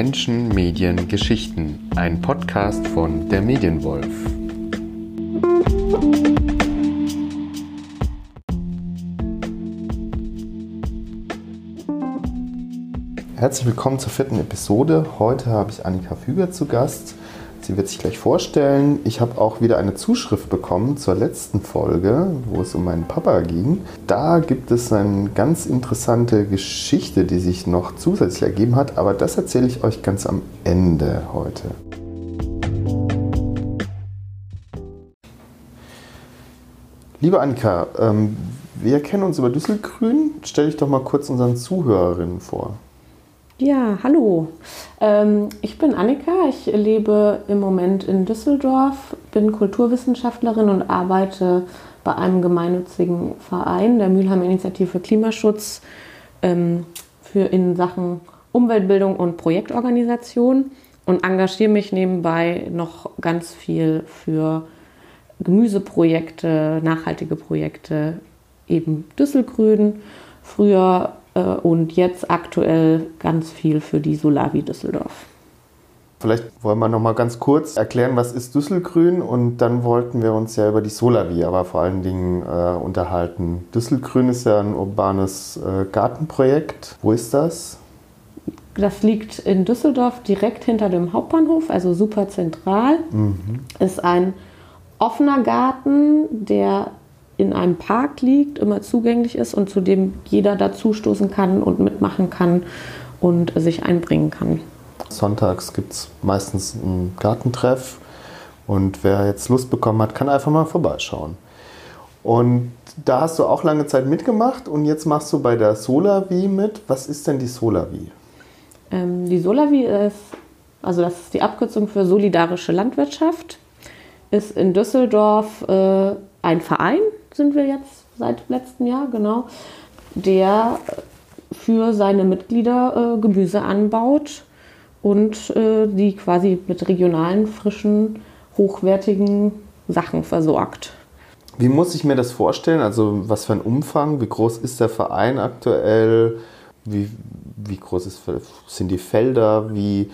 Menschen, Medien, Geschichten. Ein Podcast von der Medienwolf. Herzlich willkommen zur vierten Episode. Heute habe ich Annika Füger zu Gast. Sie wird sich gleich vorstellen. Ich habe auch wieder eine Zuschrift bekommen zur letzten Folge, wo es um meinen Papa ging. Da gibt es eine ganz interessante Geschichte, die sich noch zusätzlich ergeben hat, aber das erzähle ich euch ganz am Ende heute. Liebe Annika, ähm, wir kennen uns über Düsselgrün. Stell dich doch mal kurz unseren Zuhörerinnen vor. Ja, hallo. Ähm, ich bin Annika. Ich lebe im Moment in Düsseldorf, bin Kulturwissenschaftlerin und arbeite bei einem gemeinnützigen Verein, der Mülheim Initiative für Klimaschutz, ähm, für in Sachen Umweltbildung und Projektorganisation und engagiere mich nebenbei noch ganz viel für Gemüseprojekte, nachhaltige Projekte, eben Düsselgrün. Früher und jetzt aktuell ganz viel für die Solavi Düsseldorf. Vielleicht wollen wir noch mal ganz kurz erklären, was ist Düsselgrün und dann wollten wir uns ja über die Solavi, aber vor allen Dingen äh, unterhalten. Düsselgrün ist ja ein urbanes äh, Gartenprojekt. Wo ist das? Das liegt in Düsseldorf direkt hinter dem Hauptbahnhof, also super zentral. Mhm. Ist ein offener Garten, der in einem Park liegt, immer zugänglich ist und zu dem jeder dazustoßen kann und mitmachen kann und sich einbringen kann. Sonntags gibt es meistens einen Gartentreff und wer jetzt Lust bekommen hat, kann einfach mal vorbeischauen. Und da hast du auch lange Zeit mitgemacht und jetzt machst du bei der Solavi mit. Was ist denn die Solavi? Ähm, die Solavi ist, also das ist die Abkürzung für solidarische Landwirtschaft, ist in Düsseldorf äh, ein Verein, sind wir jetzt seit letztem Jahr, genau, der für seine Mitglieder äh, Gemüse anbaut und äh, die quasi mit regionalen, frischen, hochwertigen Sachen versorgt. Wie muss ich mir das vorstellen? Also was für ein Umfang? Wie groß ist der Verein aktuell? Wie, wie groß ist, sind die Felder? Wie,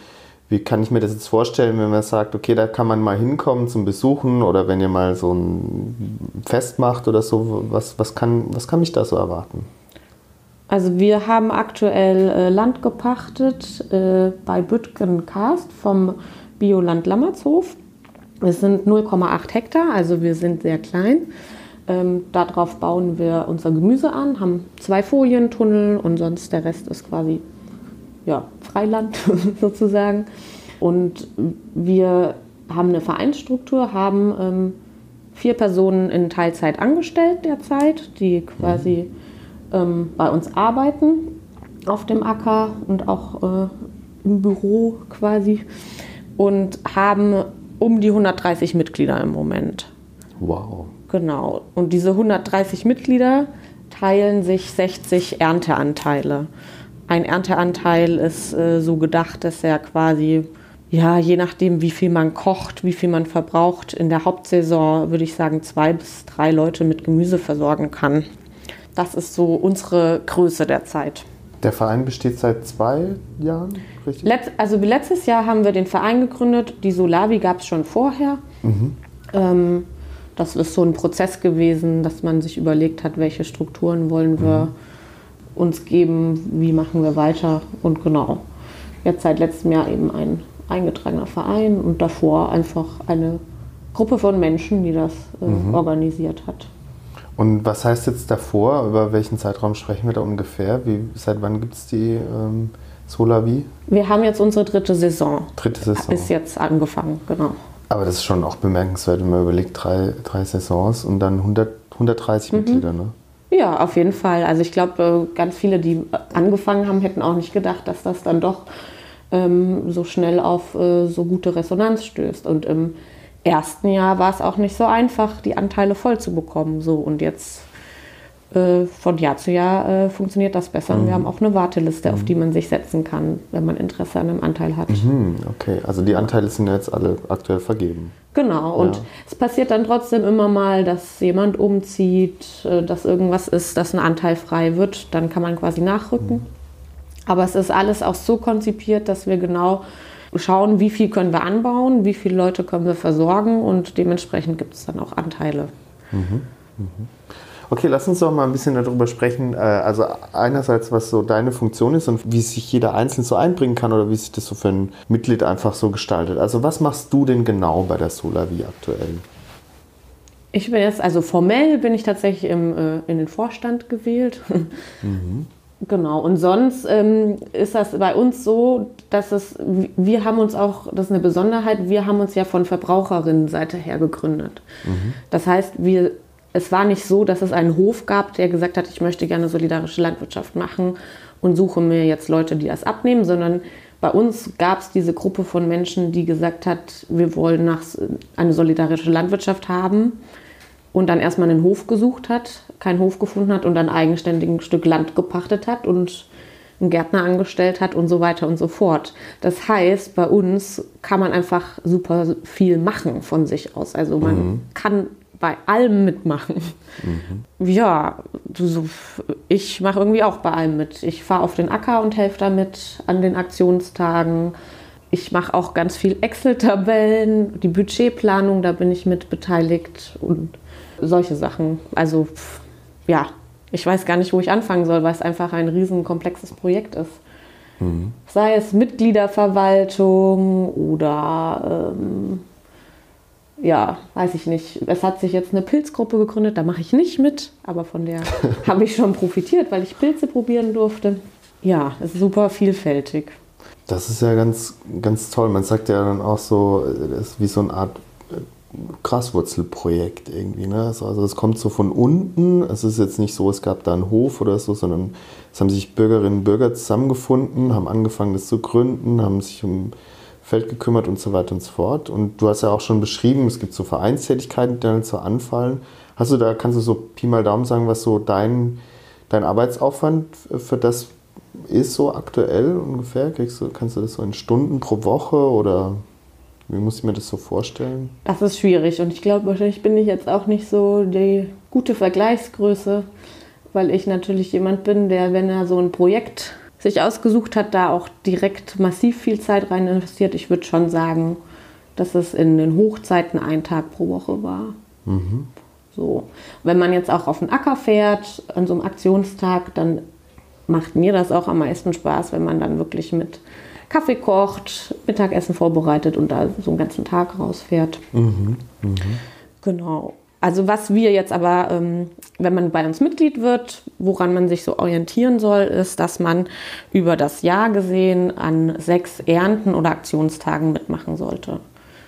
wie kann ich mir das jetzt vorstellen, wenn man sagt, okay, da kann man mal hinkommen zum Besuchen oder wenn ihr mal so ein Fest macht oder so, was, was, kann, was kann mich da so erwarten? Also wir haben aktuell äh, Land gepachtet äh, bei Büttgen-Karst vom Bioland Lammertshof. Es sind 0,8 Hektar, also wir sind sehr klein. Ähm, darauf bauen wir unser Gemüse an, haben zwei Folientunnel und sonst der Rest ist quasi ja, Freiland sozusagen. Und wir haben eine Vereinsstruktur, haben ähm, vier Personen in Teilzeit angestellt derzeit, die quasi ähm, bei uns arbeiten auf dem Acker und auch äh, im Büro quasi und haben um die 130 Mitglieder im Moment. Wow. Genau. Und diese 130 Mitglieder teilen sich 60 Ernteanteile. Ein Ernteanteil ist äh, so gedacht, dass er quasi, ja, je nachdem, wie viel man kocht, wie viel man verbraucht, in der Hauptsaison, würde ich sagen, zwei bis drei Leute mit Gemüse versorgen kann. Das ist so unsere Größe der Zeit. Der Verein besteht seit zwei Jahren, richtig? Letz, also letztes Jahr haben wir den Verein gegründet. Die Solavi gab es schon vorher. Mhm. Ähm, das ist so ein Prozess gewesen, dass man sich überlegt hat, welche Strukturen wollen wir. Mhm uns geben, wie machen wir weiter und genau. Jetzt seit letztem Jahr eben ein eingetragener Verein und davor einfach eine Gruppe von Menschen, die das äh, mhm. organisiert hat. Und was heißt jetzt davor? Über welchen Zeitraum sprechen wir da ungefähr? Wie, seit wann gibt es die ähm, Solavi? Wir haben jetzt unsere dritte Saison. Dritte Saison. Ist jetzt angefangen, genau. Aber das ist schon auch bemerkenswert, wenn man überlegt, drei, drei Saisons und dann 100, 130 mhm. Mitglieder, ne? Ja, auf jeden Fall. Also ich glaube, äh, ganz viele, die angefangen haben, hätten auch nicht gedacht, dass das dann doch ähm, so schnell auf äh, so gute Resonanz stößt. Und im ersten Jahr war es auch nicht so einfach, die Anteile voll zu bekommen. So und jetzt äh, von Jahr zu Jahr äh, funktioniert das besser. Mhm. Und wir mhm. haben auch eine Warteliste, mhm. auf die man sich setzen kann, wenn man Interesse an einem Anteil hat. Mhm, okay, also die Anteile sind jetzt alle aktuell vergeben. Genau, und ja. es passiert dann trotzdem immer mal, dass jemand umzieht, äh, dass irgendwas ist, dass ein Anteil frei wird, dann kann man quasi nachrücken. Mhm. Aber es ist alles auch so konzipiert, dass wir genau schauen, wie viel können wir anbauen, wie viele Leute können wir versorgen und dementsprechend gibt es dann auch Anteile. Mhm. Mhm. Okay, lass uns doch mal ein bisschen darüber sprechen. Äh, also einerseits, was so deine Funktion ist und wie sich jeder einzeln so einbringen kann oder wie sich das so für ein Mitglied einfach so gestaltet. Also was machst du denn genau bei der Solavi aktuell? Ich bin jetzt, also formell bin ich tatsächlich im, äh, in den Vorstand gewählt. Mhm. Genau, und sonst ähm, ist das bei uns so, dass es, wir haben uns auch, das ist eine Besonderheit, wir haben uns ja von Verbraucherinnenseite her gegründet. Mhm. Das heißt, wir es war nicht so, dass es einen Hof gab, der gesagt hat, ich möchte gerne solidarische Landwirtschaft machen und suche mir jetzt Leute, die das abnehmen, sondern bei uns gab es diese Gruppe von Menschen, die gesagt hat, wir wollen nach, eine solidarische Landwirtschaft haben und dann erstmal einen Hof gesucht hat, keinen Hof gefunden hat und dann eigenständig ein Stück Land gepachtet hat und einen Gärtner angestellt hat und so weiter und so fort. Das heißt, bei uns kann man einfach super viel machen von sich aus. Also man mhm. kann bei allem mitmachen. Mhm. Ja, so, ich mache irgendwie auch bei allem mit. Ich fahre auf den Acker und helfe damit an den Aktionstagen. Ich mache auch ganz viel Excel-Tabellen, die Budgetplanung, da bin ich mit beteiligt und solche Sachen. Also ja, ich weiß gar nicht, wo ich anfangen soll, weil es einfach ein riesen komplexes Projekt ist. Mhm. Sei es Mitgliederverwaltung oder ähm, ja, weiß ich nicht. Es hat sich jetzt eine Pilzgruppe gegründet, da mache ich nicht mit, aber von der habe ich schon profitiert, weil ich Pilze probieren durfte. Ja, es ist super vielfältig. Das ist ja ganz, ganz toll. Man sagt ja dann auch so, das ist wie so eine Art äh, Graswurzelprojekt irgendwie. Ne? Also es kommt so von unten. Es ist jetzt nicht so, es gab da einen Hof oder so, sondern es haben sich Bürgerinnen und Bürger zusammengefunden, haben angefangen, das zu gründen, haben sich um Feld gekümmert und so weiter und so fort. Und du hast ja auch schon beschrieben, es gibt so Vereinstätigkeiten, die dann so anfallen. Hast du da, kannst du so Pi mal Daumen sagen, was so dein, dein Arbeitsaufwand für das ist, so aktuell ungefähr? Kriegst du, kannst du das so in Stunden pro Woche oder wie muss ich mir das so vorstellen? Das ist schwierig und ich glaube, wahrscheinlich bin ich jetzt auch nicht so die gute Vergleichsgröße, weil ich natürlich jemand bin, der, wenn er so ein Projekt sich ausgesucht hat, da auch direkt massiv viel Zeit rein investiert. Ich würde schon sagen, dass es in den Hochzeiten ein Tag pro Woche war. Mhm. So. Wenn man jetzt auch auf den Acker fährt, an so einem Aktionstag, dann macht mir das auch am meisten Spaß, wenn man dann wirklich mit Kaffee kocht, Mittagessen vorbereitet und da so einen ganzen Tag rausfährt. Mhm. Mhm. Genau. Also was wir jetzt aber, ähm, wenn man bei uns Mitglied wird, woran man sich so orientieren soll, ist, dass man über das Jahr gesehen an sechs Ernten oder Aktionstagen mitmachen sollte.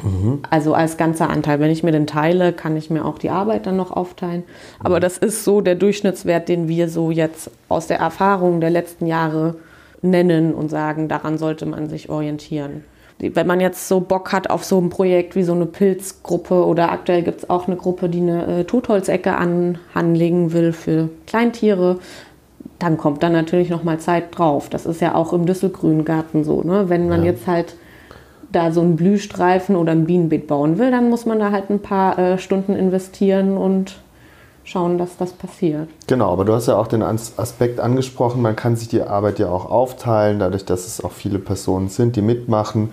Mhm. Also als ganzer Anteil. Wenn ich mir den teile, kann ich mir auch die Arbeit dann noch aufteilen. Aber das ist so der Durchschnittswert, den wir so jetzt aus der Erfahrung der letzten Jahre nennen und sagen, daran sollte man sich orientieren wenn man jetzt so Bock hat auf so ein Projekt wie so eine Pilzgruppe oder aktuell gibt es auch eine Gruppe, die eine äh, Totholzecke an, anlegen will für Kleintiere, dann kommt dann natürlich noch mal Zeit drauf. Das ist ja auch im Düsselgrüngarten so. Ne? Wenn man ja. jetzt halt da so einen Blühstreifen oder ein Bienenbeet bauen will, dann muss man da halt ein paar äh, Stunden investieren und schauen, dass das passiert. Genau, aber du hast ja auch den Aspekt angesprochen, man kann sich die Arbeit ja auch aufteilen, dadurch, dass es auch viele Personen sind, die mitmachen,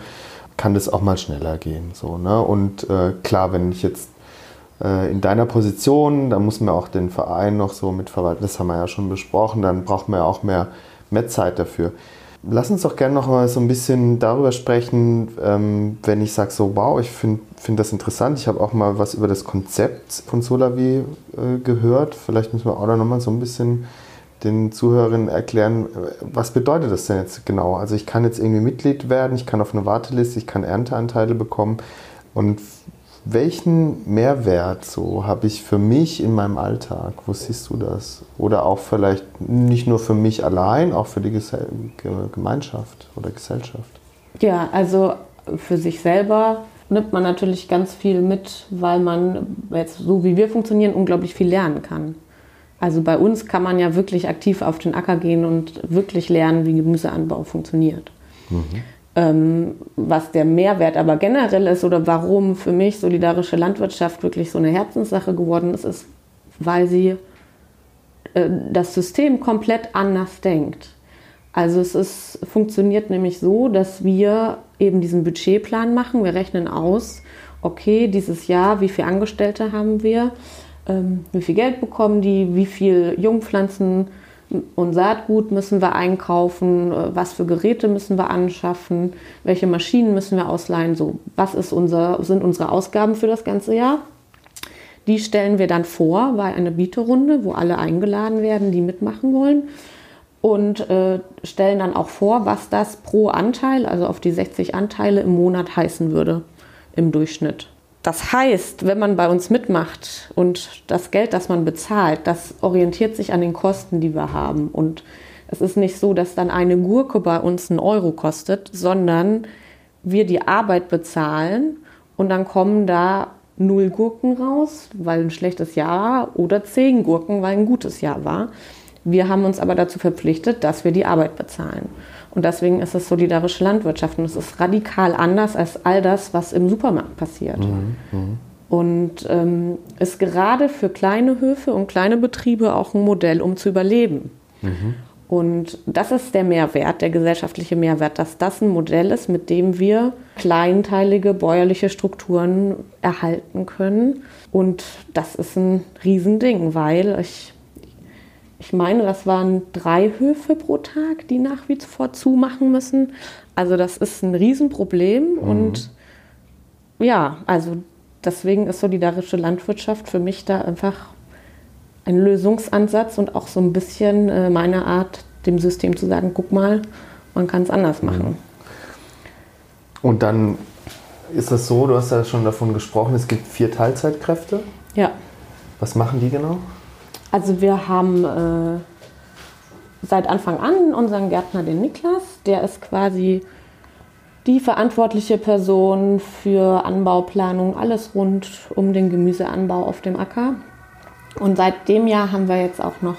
kann das auch mal schneller gehen. So, ne? Und äh, klar, wenn ich jetzt äh, in deiner Position, da muss man auch den Verein noch so mitverwalten, das haben wir ja schon besprochen, dann braucht man ja auch mehr, mehr Zeit dafür. Lass uns doch gerne noch mal so ein bisschen darüber sprechen, ähm, wenn ich sage so, wow, ich finde find das interessant. Ich habe auch mal was über das Konzept von Solavi äh, gehört. Vielleicht müssen wir auch da noch mal so ein bisschen den Zuhörerinnen erklären, was bedeutet das denn jetzt genau? Also ich kann jetzt irgendwie Mitglied werden, ich kann auf eine Warteliste, ich kann Ernteanteile bekommen. Und welchen Mehrwert so habe ich für mich in meinem Alltag? Wo siehst du das? Oder auch vielleicht nicht nur für mich allein, auch für die Gemeinschaft oder Gesellschaft? Ja, also für sich selber nimmt man natürlich ganz viel mit, weil man jetzt so wie wir funktionieren unglaublich viel lernen kann. Also bei uns kann man ja wirklich aktiv auf den Acker gehen und wirklich lernen, wie Gemüseanbau funktioniert. Mhm. Ähm, was der Mehrwert aber generell ist oder warum für mich solidarische Landwirtschaft wirklich so eine Herzenssache geworden ist, ist, weil sie äh, das System komplett anders denkt. Also es ist, funktioniert nämlich so, dass wir eben diesen Budgetplan machen. Wir rechnen aus, okay, dieses Jahr, wie viele Angestellte haben wir, ähm, wie viel Geld bekommen die, wie viel Jungpflanzen und Saatgut müssen wir einkaufen, äh, was für Geräte müssen wir anschaffen, welche Maschinen müssen wir ausleihen, so was ist unser, sind unsere Ausgaben für das ganze Jahr. Die stellen wir dann vor bei einer Bieterunde, wo alle eingeladen werden, die mitmachen wollen und äh, stellen dann auch vor, was das pro Anteil, also auf die 60 Anteile im Monat heißen würde im Durchschnitt. Das heißt, wenn man bei uns mitmacht und das Geld, das man bezahlt, das orientiert sich an den Kosten, die wir haben. Und es ist nicht so, dass dann eine Gurke bei uns einen Euro kostet, sondern wir die Arbeit bezahlen und dann kommen da null Gurken raus, weil ein schlechtes Jahr war, oder zehn Gurken, weil ein gutes Jahr war. Wir haben uns aber dazu verpflichtet, dass wir die Arbeit bezahlen. Und deswegen ist es solidarische Landwirtschaft und es ist radikal anders als all das, was im Supermarkt passiert. Mhm, mhm. Und ähm, ist gerade für kleine Höfe und kleine Betriebe auch ein Modell, um zu überleben. Mhm. Und das ist der Mehrwert, der gesellschaftliche Mehrwert, dass das ein Modell ist, mit dem wir kleinteilige bäuerliche Strukturen erhalten können. Und das ist ein Riesending, weil ich ich meine, das waren drei Höfe pro Tag, die nach wie vor zumachen müssen. Also das ist ein Riesenproblem. Mhm. Und ja, also deswegen ist solidarische Landwirtschaft für mich da einfach ein Lösungsansatz und auch so ein bisschen äh, meine Art, dem System zu sagen, guck mal, man kann es anders mhm. machen. Und dann ist das so, du hast ja schon davon gesprochen, es gibt vier Teilzeitkräfte. Ja. Was machen die genau? Also wir haben äh, seit Anfang an unseren Gärtner, den Niklas. Der ist quasi die verantwortliche Person für Anbauplanung, alles rund um den Gemüseanbau auf dem Acker. Und seit dem Jahr haben wir jetzt auch noch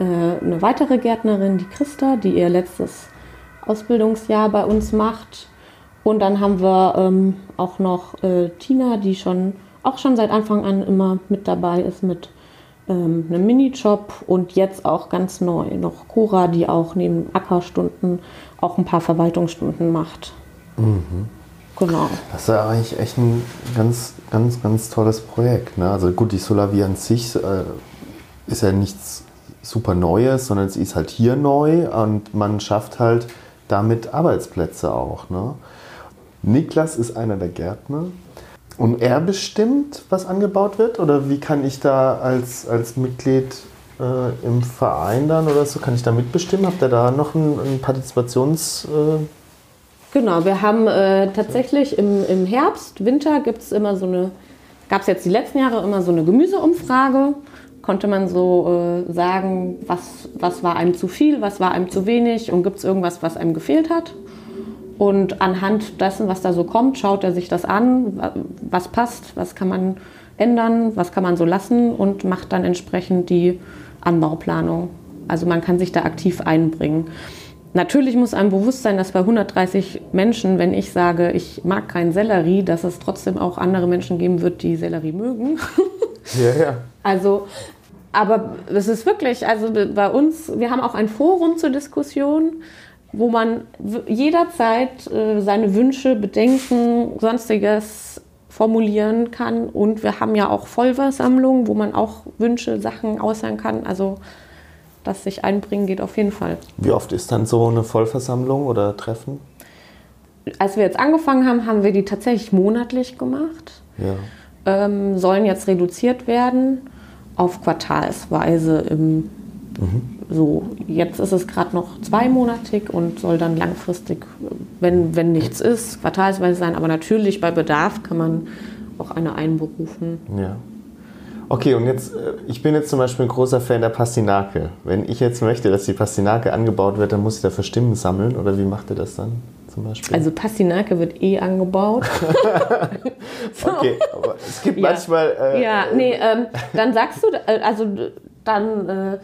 äh, eine weitere Gärtnerin, die Christa, die ihr letztes Ausbildungsjahr bei uns macht. Und dann haben wir ähm, auch noch äh, Tina, die schon auch schon seit Anfang an immer mit dabei ist mit ähm, einen Minijob und jetzt auch ganz neu noch Cora, die auch neben Ackerstunden auch ein paar Verwaltungsstunden macht. Mhm. Genau. Das ist ja eigentlich echt ein ganz, ganz, ganz tolles Projekt. Ne? Also gut, die Solavi an sich äh, ist ja nichts super Neues, sondern sie ist halt hier neu und man schafft halt damit Arbeitsplätze auch. Ne? Niklas ist einer der Gärtner und er bestimmt, was angebaut wird? Oder wie kann ich da als, als Mitglied äh, im Verein dann oder so, kann ich da mitbestimmen? Habt ihr da noch ein, ein Partizipations... Äh genau, wir haben äh, tatsächlich im, im Herbst, Winter gibt es immer so eine, gab es jetzt die letzten Jahre immer so eine Gemüseumfrage. Konnte man so äh, sagen, was, was war einem zu viel, was war einem zu wenig und gibt es irgendwas, was einem gefehlt hat? Und anhand dessen, was da so kommt, schaut er sich das an, was passt, was kann man ändern, was kann man so lassen und macht dann entsprechend die Anbauplanung. Also man kann sich da aktiv einbringen. Natürlich muss einem bewusst sein, dass bei 130 Menschen, wenn ich sage, ich mag keinen Sellerie, dass es trotzdem auch andere Menschen geben wird, die Sellerie mögen. Ja, ja. Also, aber es ist wirklich, also bei uns, wir haben auch ein Forum zur Diskussion wo man jederzeit äh, seine Wünsche, Bedenken, sonstiges formulieren kann. Und wir haben ja auch Vollversammlungen, wo man auch Wünsche, Sachen äußern kann. Also das sich einbringen geht auf jeden Fall. Wie oft ist dann so eine Vollversammlung oder Treffen? Als wir jetzt angefangen haben, haben wir die tatsächlich monatlich gemacht. Ja. Ähm, sollen jetzt reduziert werden auf quartalsweise im mhm. So, jetzt ist es gerade noch zweimonatig und soll dann langfristig, wenn, wenn nichts ist, quartalsweise sein. Aber natürlich bei Bedarf kann man auch eine einberufen. Ja. Okay, und jetzt, äh, ich bin jetzt zum Beispiel ein großer Fan der Pastinake. Wenn ich jetzt möchte, dass die Pastinake angebaut wird, dann muss ich dafür Stimmen sammeln oder wie macht ihr das dann zum Beispiel? Also Pastinake wird eh angebaut. okay, aber es gibt ja. manchmal... Äh, ja, nee, ähm, dann sagst du, äh, also dann... Äh,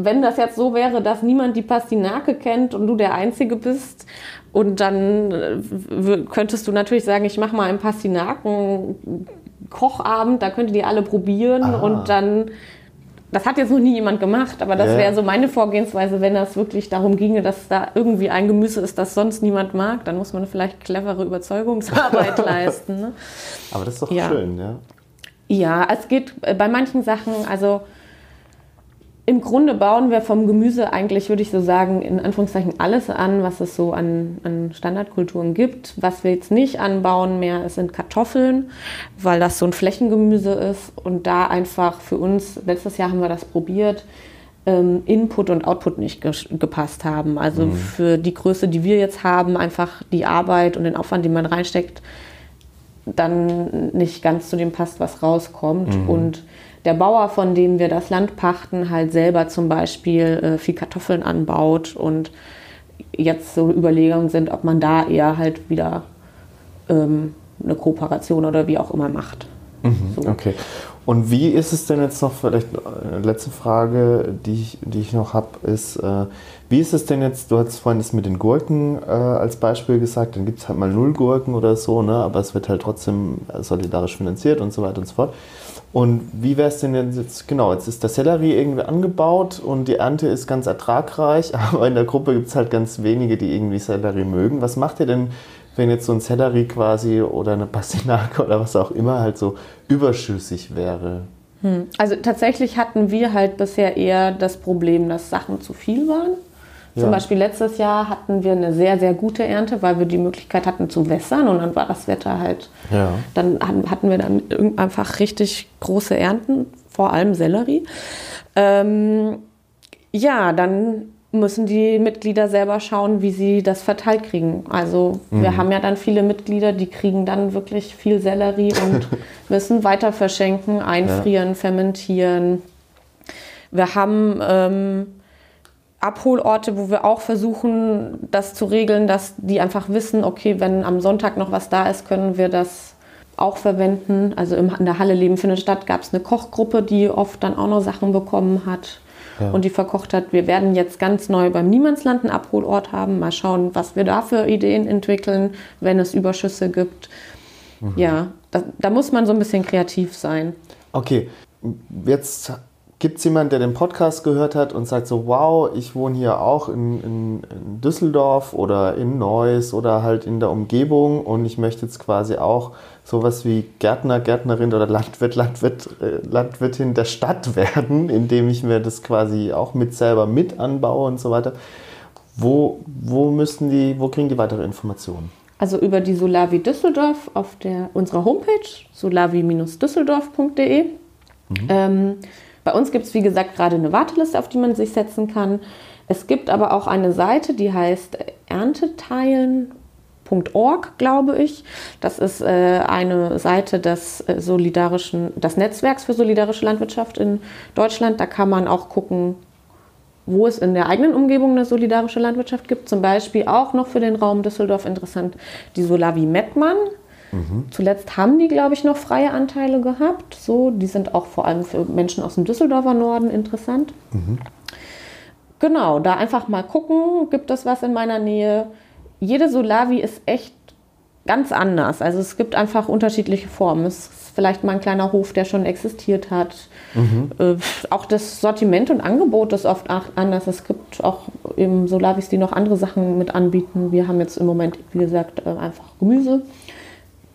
wenn das jetzt so wäre, dass niemand die Pastinake kennt und du der Einzige bist, und dann äh, könntest du natürlich sagen, ich mache mal einen Pastinaken-Kochabend, da könnt ihr die alle probieren Aha. und dann das hat jetzt noch nie jemand gemacht, aber das Ja. wäre so meine Vorgehensweise, wenn das wirklich darum ginge, dass da irgendwie ein Gemüse ist, das sonst niemand mag, dann muss man vielleicht clevere Überzeugungsarbeit leisten. Ne? Aber das ist doch Ja. schön, ja. Ja, es geht äh, bei manchen Sachen, also im Grunde bauen wir vom Gemüse eigentlich, würde ich so sagen, in Anführungszeichen alles an, was es so an, an Standardkulturen gibt. Was wir jetzt nicht anbauen mehr, es sind Kartoffeln, weil das so ein Flächengemüse ist und da einfach für uns, letztes Jahr haben wir das probiert, ähm, Input und Output nicht ges- gepasst haben. Also für die Größe, die wir jetzt haben, einfach die Arbeit und den Aufwand, den man reinsteckt, dann nicht ganz zu dem passt, was rauskommt. Und der Bauer, von dem wir das Land pachten, halt selber zum Beispiel äh, viel Kartoffeln anbaut und jetzt so Überlegungen sind, ob man da eher halt wieder ähm, eine Kooperation oder wie auch immer macht. So. Okay. Und wie ist es denn jetzt noch, vielleicht eine letzte Frage, die ich, die ich noch habe, ist, äh, wie ist es denn jetzt, du hast vorhin das mit den Gurken äh, als Beispiel gesagt, dann gibt es halt mal null Gurken oder so, ne? aber es wird halt trotzdem solidarisch finanziert und so weiter und so fort. Und wie wäre es denn jetzt, genau, jetzt ist der Sellerie irgendwie angebaut und die Ernte ist ganz ertragreich, aber in der Gruppe gibt es halt ganz wenige, die irgendwie Sellerie mögen. Was macht ihr denn, wenn jetzt so ein Sellerie quasi oder eine Pastinake oder was auch immer halt so überschüssig wäre? Also tatsächlich hatten wir halt bisher eher das Problem, dass Sachen zu viel waren. Ja. Zum Beispiel letztes Jahr hatten wir eine sehr, sehr gute Ernte, weil wir die Möglichkeit hatten zu wässern und dann war das Wetter halt, Ja. dann hatten- wir dann einfach richtig große Ernten, vor allem Sellerie. Ähm, ja, dann müssen die Mitglieder selber schauen, wie sie das verteilt kriegen. Also wir haben ja dann viele Mitglieder, die kriegen dann wirklich viel Sellerie und müssen weiter verschenken, einfrieren, fermentieren. Wir haben ähm, Abholorte, wo wir auch versuchen, das zu regeln, dass die einfach wissen, okay, wenn am Sonntag noch was da ist, können wir das auch verwenden. Also in der Halle Leben findet statt, gab es eine Kochgruppe, die oft dann auch noch Sachen bekommen hat Ja. und die verkocht hat. Wir werden jetzt ganz neu beim Niemandsland einen Abholort haben. Mal schauen, was wir da für Ideen entwickeln, wenn es Überschüsse gibt. Ja, da, da muss man so ein bisschen kreativ sein. Okay, jetzt gibt es jemanden, der den Podcast gehört hat und sagt so, wow, ich wohne hier auch in, in, in Düsseldorf oder in Neuss oder halt in der Umgebung und ich möchte jetzt quasi auch sowas wie Gärtner, Gärtnerin oder Landwirt, Landwirt, äh, Landwirtin der Stadt werden, indem ich mir das quasi auch mit selber mit anbaue und so weiter. Wo, wo müssen die, wo kriegen die weitere Informationen? Also über die Solavi Düsseldorf auf der, unserer Homepage, solavi-düsseldorf.de. Ähm, bei uns gibt es, wie gesagt, gerade eine Warteliste, auf die man sich setzen kann. Es gibt aber auch eine Seite, die heißt ernteteilen.org, glaube ich. Das ist äh, eine Seite des äh, solidarischen, des Netzwerks für solidarische Landwirtschaft in Deutschland. Da kann man auch gucken, wo es in der eigenen Umgebung eine solidarische Landwirtschaft gibt. Zum Beispiel auch noch für den Raum Düsseldorf interessant die Solavi Mettmann. Zuletzt haben die, glaube ich, noch freie Anteile gehabt. So, die sind auch vor allem für Menschen aus dem Düsseldorfer Norden interessant. Genau, da einfach mal gucken, gibt es was in meiner Nähe. Jede Solavi ist echt ganz anders. Also es gibt einfach unterschiedliche Formen. Es ist vielleicht mal ein kleiner Hof, der schon existiert hat. Äh, auch das Sortiment und Angebot ist oft anders. Es gibt auch eben Solavis, die noch andere Sachen mit anbieten. Wir haben jetzt im Moment, wie gesagt, äh, einfach Gemüse.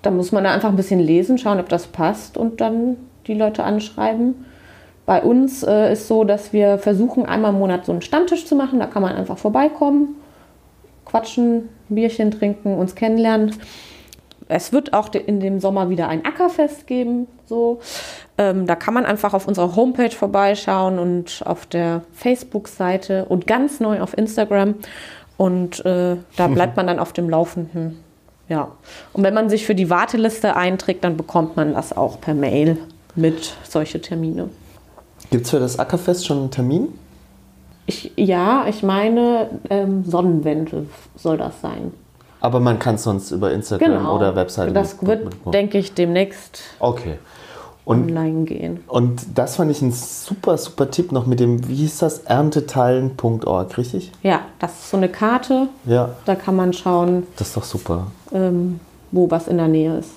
Da muss man da einfach ein bisschen lesen, schauen, ob das passt und dann die Leute anschreiben. Bei uns äh, ist so, dass wir versuchen, einmal im Monat so einen Stammtisch zu machen. Da kann man einfach vorbeikommen, quatschen, Bierchen trinken, uns kennenlernen. Es wird auch in dem Sommer wieder ein Ackerfest geben. So. Ähm, da kann man einfach auf unserer Homepage vorbeischauen und auf der Facebook-Seite und ganz neu auf Instagram. Und äh, da bleibt man dann auf dem Laufenden. Ja. Und wenn man sich für die Warteliste einträgt, dann bekommt man das auch per Mail mit solche Termine. Gibt es für das Ackerfest schon einen Termin? Ich, ja, ich meine, ähm, Sonnenwende soll das sein. Aber man kann es sonst über Instagram Genau. oder Webseite. Das wird, denke ich, demnächst Okay. Und, online gehen. und das fand ich ein super, super Tipp noch mit dem, wie hieß das? Ernteteilen.org, richtig? Ja, das ist so eine Karte. Ja, Da kann man schauen, das ist doch super. ähm, wo was in der Nähe ist.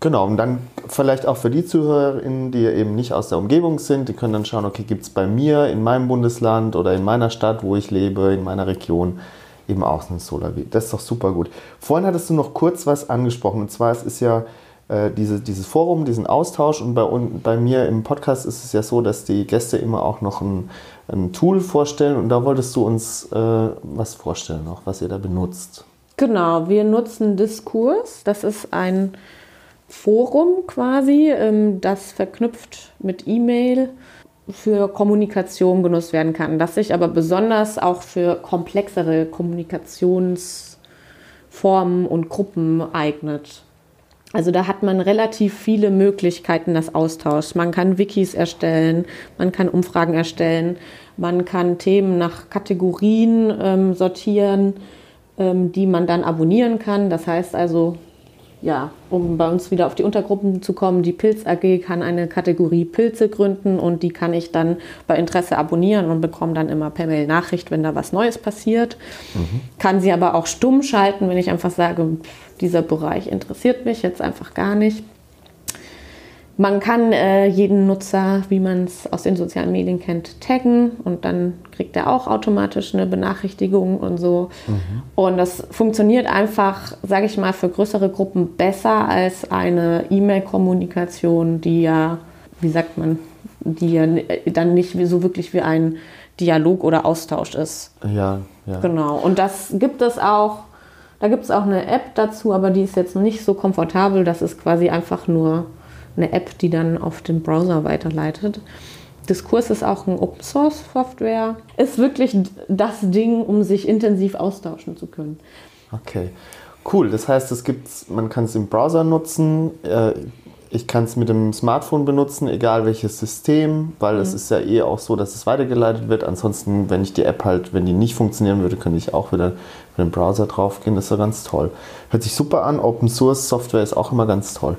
Genau, und dann vielleicht auch für die ZuhörerInnen, die eben nicht aus der Umgebung sind, die können dann schauen, okay, gibt es bei mir in meinem Bundesland oder in meiner Stadt, wo ich lebe, in meiner Region, eben auch ein SolarWi. Das ist doch super gut. Vorhin hattest du noch kurz was angesprochen, und zwar es ist ja äh, diese, dieses Forum, diesen Austausch und bei, bei mir im Podcast ist es ja so, dass die Gäste immer auch noch ein, ein Tool vorstellen und da wolltest du uns äh, was vorstellen, auch was ihr da benutzt. Genau, wir nutzen Diskurs. Das ist ein Forum quasi, ähm, das verknüpft mit E-Mail für Kommunikation genutzt werden kann, das sich aber besonders auch für komplexere Kommunikationsformen und Gruppen eignet. Also da hat man relativ viele Möglichkeiten des Austauschs. Man kann Wikis erstellen, man kann Umfragen erstellen, man kann Themen nach Kategorien ähm, sortieren, ähm, die man dann abonnieren kann. Das heißt also, ja, um bei uns wieder auf die Untergruppen zu kommen, die Pilz AG kann eine Kategorie Pilze gründen und die kann ich dann bei Interesse abonnieren und bekomme dann immer per Mail Nachricht, wenn da was Neues passiert. Mhm. Kann sie aber auch stumm schalten, wenn ich einfach sage, dieser Bereich interessiert mich jetzt einfach gar nicht. Man kann äh, jeden Nutzer, wie man es aus den sozialen Medien kennt, taggen und dann kriegt er auch automatisch eine Benachrichtigung und so. Mhm. Und das funktioniert einfach, sage ich mal, für größere Gruppen besser als eine E-Mail-Kommunikation, die ja, wie sagt man, die ja dann nicht so wirklich wie ein Dialog oder Austausch ist. Ja, ja. Genau. Und das gibt es auch. Da gibt es auch eine App dazu, aber die ist jetzt nicht so komfortabel. Das ist quasi einfach nur eine App, die dann auf den Browser weiterleitet. Diskurs ist auch ein Open Source Software. Ist wirklich das Ding, um sich intensiv austauschen zu können. Okay, cool. Das heißt, es gibt's, man kann es im Browser nutzen. Äh, ich kann es mit dem Smartphone benutzen, egal welches System, weil mhm. es ist ja eh auch so, dass es weitergeleitet wird. Ansonsten, wenn ich die App halt, wenn die nicht funktionieren würde, könnte ich auch wieder mit dem Browser draufgehen. Das ist ja ganz toll. Hört sich super an. Open Source Software ist auch immer ganz toll.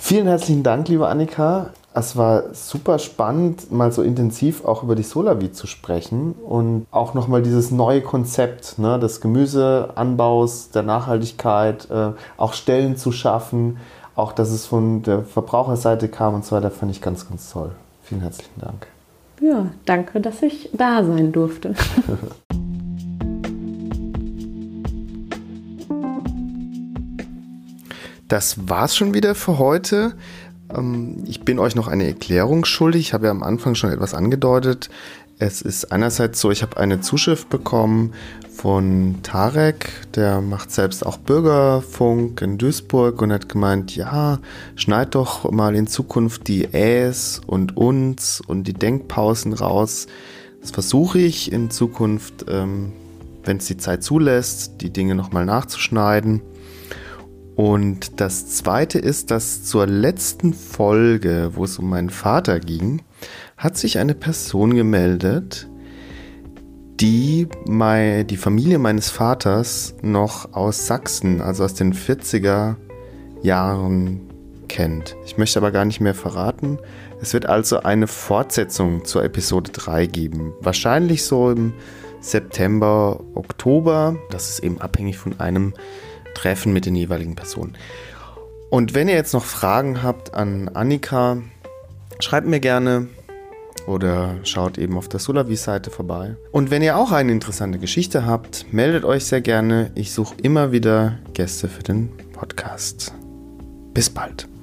Vielen herzlichen Dank, liebe Annika. Es war super spannend, mal so intensiv auch über die Solavi zu sprechen und auch nochmal dieses neue Konzept ne, des Gemüseanbaus, der Nachhaltigkeit, äh, auch Stellen zu schaffen, auch dass es von der Verbraucherseite kam und so weiter, fand ich ganz, ganz toll. Vielen herzlichen Dank. Ja, danke, dass ich da sein durfte. Das war's schon wieder für heute. Ähm, ich bin euch noch eine Erklärung schuldig. Ich habe ja am Anfang schon etwas angedeutet. Es ist einerseits so, ich habe eine Zuschrift bekommen von Tarek, der macht selbst auch Bürgerfunk in Duisburg und hat gemeint, ja, schneid doch mal in Zukunft die Äs und uns und die Denkpausen raus. Das versuche ich in Zukunft, ähm, wenn es die Zeit zulässt, die Dinge nochmal nachzuschneiden. Und das zweite ist, dass zur letzten Folge, wo es um meinen Vater ging, hat sich eine Person gemeldet, die die Familie meines Vaters noch aus Sachsen, also aus den 40er Jahren kennt. Ich möchte aber gar nicht mehr verraten. Es wird also eine Fortsetzung zur Episode 3 geben. Wahrscheinlich so im September, Oktober. Das ist eben abhängig von einem Treffen mit den jeweiligen Personen. Und wenn ihr jetzt noch Fragen habt an Annika, schreibt mir gerne oder schaut eben auf der Solavi-Seite vorbei. Und wenn ihr auch eine interessante Geschichte habt, meldet euch sehr gerne. Ich suche immer wieder Gäste für den Podcast. Bis bald.